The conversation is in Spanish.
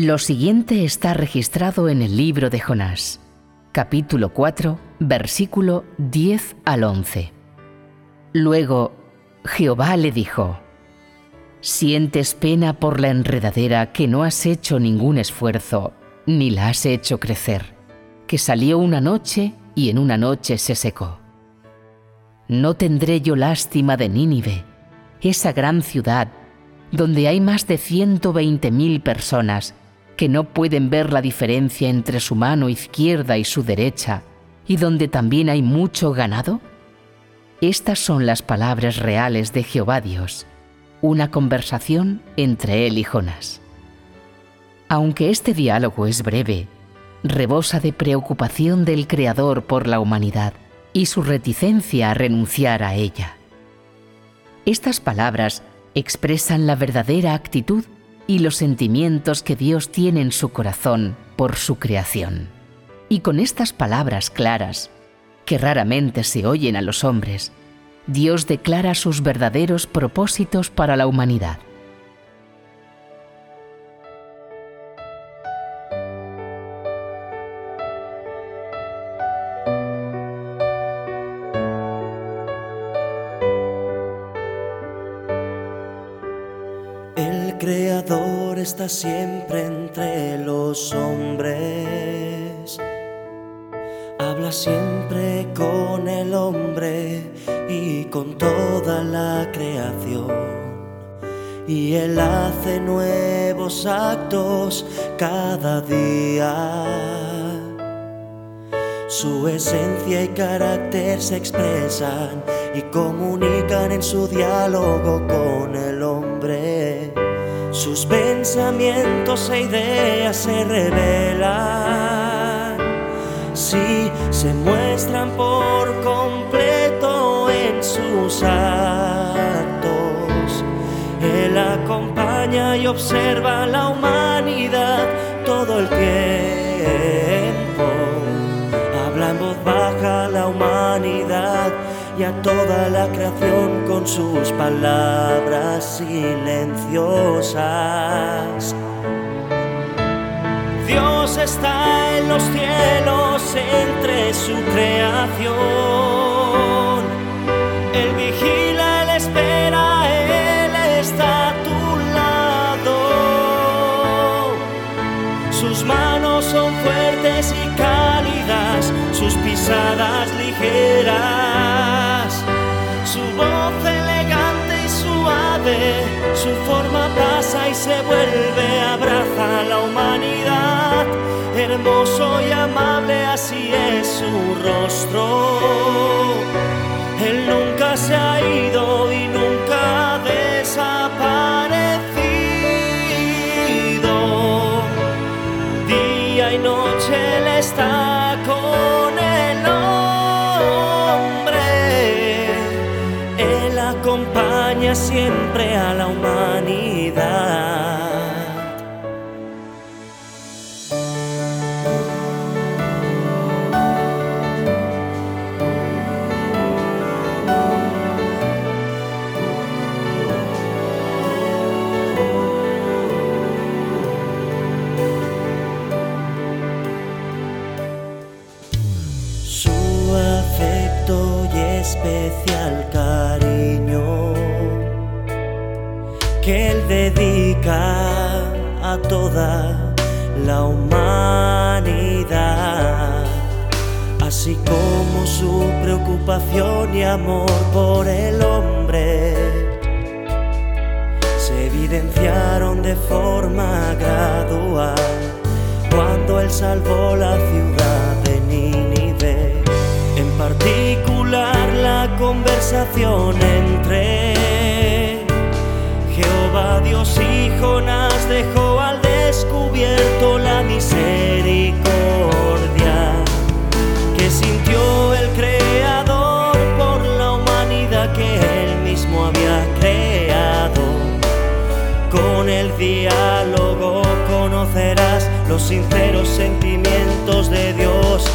Lo siguiente está registrado en el libro de Jonás, capítulo 4, versículo 10 al 11. Luego Jehová le dijo, Sientes pena por la enredadera que no has hecho ningún esfuerzo, ni la has hecho crecer, que salió una noche y en una noche se secó. No tendré yo lástima de Nínive, esa gran ciudad, donde hay más de 120 mil personas que no pueden ver la diferencia entre su mano izquierda y su derecha, y donde también hay mucho ganado? Estas son las palabras reales de Jehová Dios, una conversación entre él y Jonás. Aunque este diálogo es breve, rebosa de preocupación del Creador por la humanidad y su reticencia a renunciar a ella. Estas palabras expresan la verdadera actitud y los sentimientos que Dios tiene en su corazón por su creación. Y con estas palabras claras, que raramente se oyen a los hombres, Dios declara sus verdaderos propósitos para la humanidad. Creador está siempre entre los hombres. Habla siempre con el hombre y con toda la creación. Y Él hace nuevos actos cada día. Su esencia y carácter se expresan y comunican en su diálogo con el hombre. Sus pensamientos e ideas se revelan, si se muestran por completo en sus actos. Él acompaña y observa la humanidad todo el tiempo. Toda la creación con sus palabras silenciosas. Dios está en los cielos entre su creación. Hermoso y amable, así es su rostro. Él nunca se ha ido y nunca ha desaparecido. Día y noche Él está con acompaña siempre a la humanidad. Especial que Él dedica a toda la humanidad, así como su preocupación y amor por el hombre se evidenciaron de forma gradual cuando Él salvó la ciudad entre Jehová Dios y Jonás dejó al descubierto la misericordia que sintió el Creador por la humanidad que él mismo había creado. Con el diálogo conocerás los sinceros sentimientos de Dios